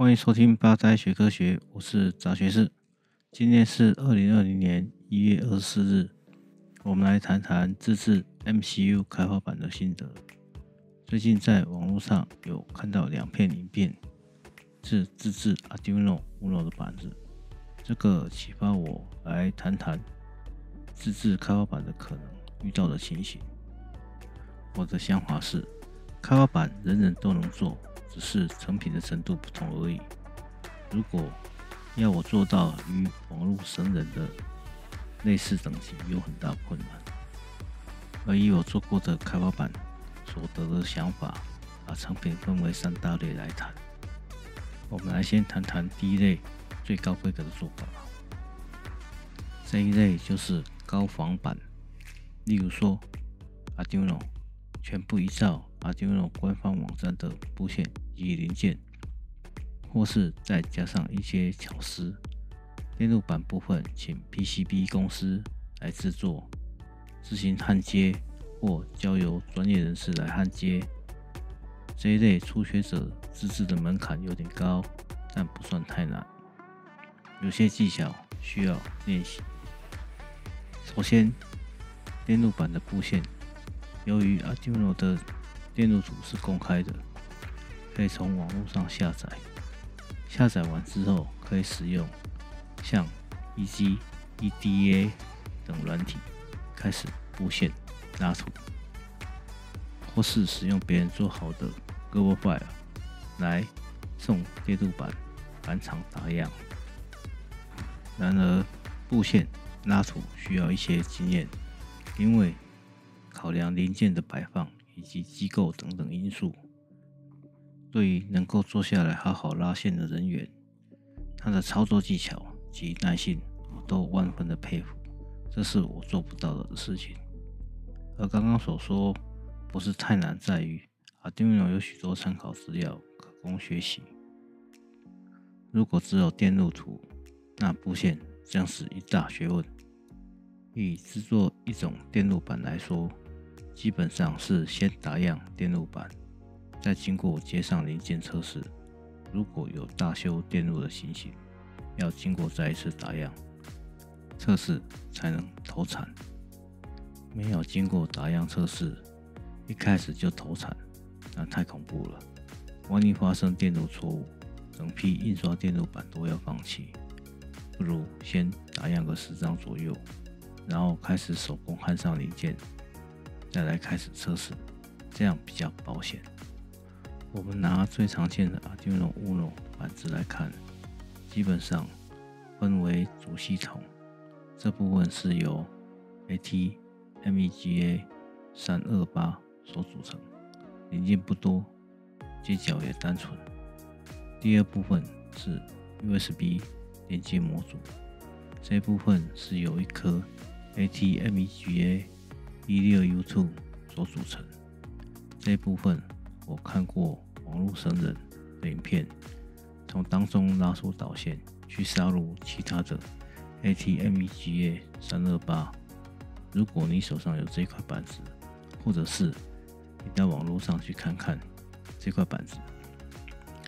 欢迎收听八斋学科学，我是杂学士。今天是二零二零年一月二十四日，我们来谈谈自制 MCU 开发板的心得。最近在网络上有看到两片影片，是自制 Arduino Uno 的板子，这个启发我来谈谈自制开发板的可能遇到的情形。我的想法是，开发板人人都能做，只是成品的程度不同而已。如果要我做到与网络神人的类似等级，有很大困难。而以我做过的开发板所得的想法，把成品分为三大类来谈。我们来先谈谈第一类最高规格的做法。这一类就是高仿版，例如说 Arduino。全部依照 Arduino 官方网站的布线及零件，或是再加上一些巧思。电路板部分，请 PCB 公司来制作，自行焊接或交由专业人士来焊接。这一类初学者自制的门槛有点高，但不算太难。有些技巧需要练习。首先，电路板的布线。由于 Arduino 的电路图是公开的，可以从网络上下载。下载完之后，可以使用像 Eg、EDA 等软体开始布线拉图，或是使用别人做好的 Gerber File 来送电路板板厂打样。然而，布线拉图需要一些经验，因为考量零件的摆放以及机构等等因素，对于能够坐下来好好拉线的人员，他的操作技巧及耐性，我都万分的佩服。这是我做不到的事情。而刚刚所说不是太难，在于 Arduino 有许多参考资料可供学习。如果只有电路图，那布线将是一大学问。以制作一种电路板来说，基本上是先打样电路板，再经过接上零件测试。如果有大修电路的情形，要经过再一次打样测试才能投产。没有经过打样测试，一开始就投产，那太恐怖了。万一发生电路错误，整批印刷电路板都要放弃。不如先打样个十张左右，然后开始手工焊上零件。再来开始测试，这样比较保险。我们拿最常见的 Arduino Uno 板子来看，基本上分为主系统，这部分是由 ATmega 三二八所组成，零件不多，接脚也单纯。第二部分是 USB 连接模组，这部分是由一颗 ATmega 一六 U two 所组成，这一部分我看过网络神人的影片，从当中拉出导线去杀入其他的 ATmega 三二八。如果你手上有这块板子，或者是你到网络上去看看这块板子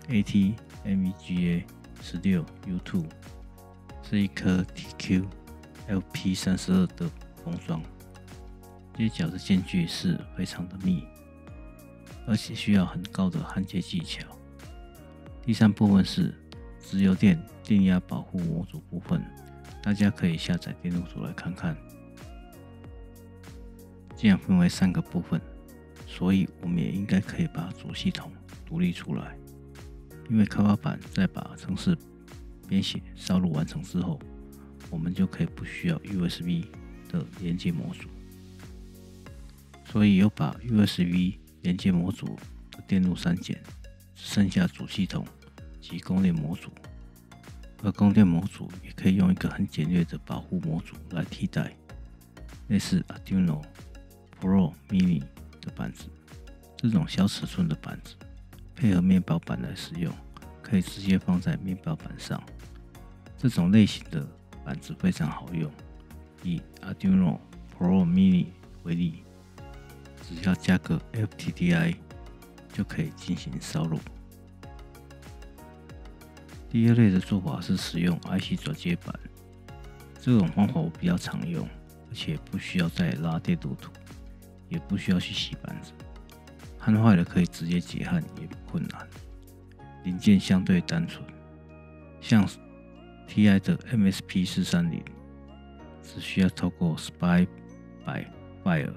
，ATmega 十六 U two 是一颗 TQ LP 三十二的封装。接脚的间距是非常的密，而且需要很高的焊接技巧。第三部分是直流电电压保护模组部分，大家可以下载电路图来看看。这样分为三个部分，所以我们也应该可以把主系统独立出来。因为开发板在把程式编写烧录完成之后，我们就可以不需要 USB 的连接模组。所以有把 USB 连接模组的电路删减，只剩下主系统及供电模组。而供电模组也可以用一个很简略的保护模组来替代，类似 Arduino Pro Mini 的板子。这种小尺寸的板子配合面包板来使用，可以直接放在面包板上。这种类型的板子非常好用。以 Arduino Pro Mini 为例。只要加个 FTDI 就可以进行烧录。第二类的做法是使用 IC 转接板，这种方法我比较常用，而且不需要再拉电路图，也不需要去洗板子，焊坏了可以直接解焊，也不困难。零件相对单纯，像 TI 的 MSP 四三零，只需要透过 SPI by wire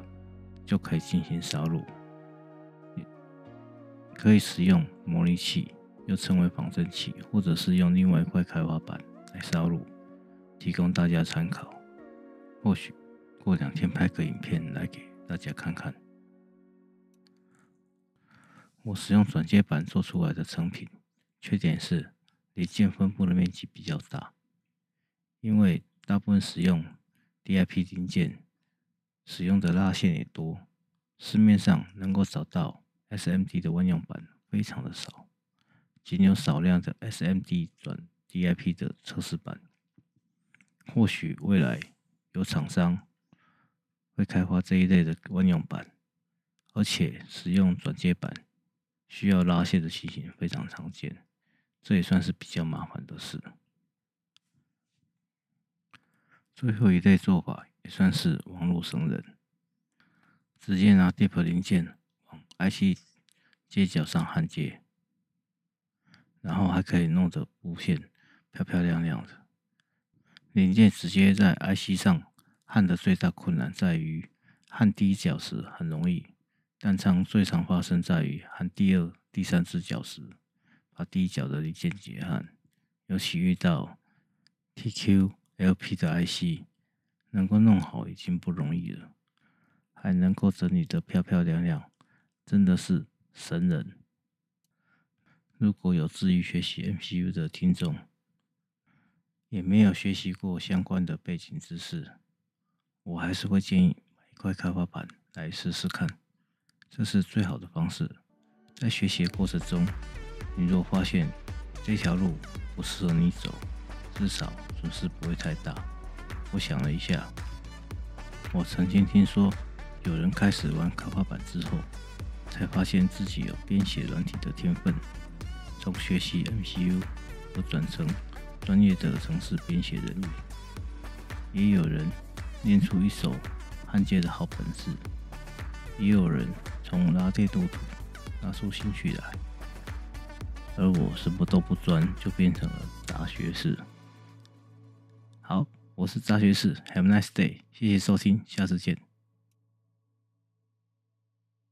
就可以进行烧录，可以使用模拟器，又称为仿真器，或者是用另外一块开发板来烧录，提供大家参考。或许过两天拍个影片来给大家看看。我使用转接板做出来的成品，缺点是零件分布的面积比较大，因为大部分使用 DIP 零件，使用的拉线也多，市面上能够找到 SMD 的万用板非常的少，仅有少量的 SMD 转 DIP 的测试板。或许未来有厂商会开发这一类的万用板，而且使用转接板。需要拉线的情形非常常见，这也算是比较麻烦的事。最后一类做法也算是网络生人，直接拿 DIP 零件往 IC 接角上焊接，然后还可以弄得布线漂漂亮亮的。零件直接在 IC 上焊的最大困难在于焊第一角时很容易。但常最常发生在于焊第二、第三只角时，把第一角的零件解焊，尤其遇到 TQ、LP 的 IC，能够弄好已经不容易了，还能够整理得漂漂亮亮，真的是神人。如果有志于学习 MCU 的听众，也没有学习过相关的背景知识，我还是会建议买一块开发板来试试看。这是最好的方式。在学习的过程中，你若发现这条路不适合你走，至少损失不会太大。我想了一下，我曾经听说有人开始玩开发板之后，才发现自己有编写软体的天分，从学习 MCU 而转成专业的程式编写人员。也有人练出一手焊接的好本事，也有人。从拉电路图拿出兴趣来，而我什么都不专，就变成了杂学士。我是渣学士，Have a nice day，谢谢收听，下次见。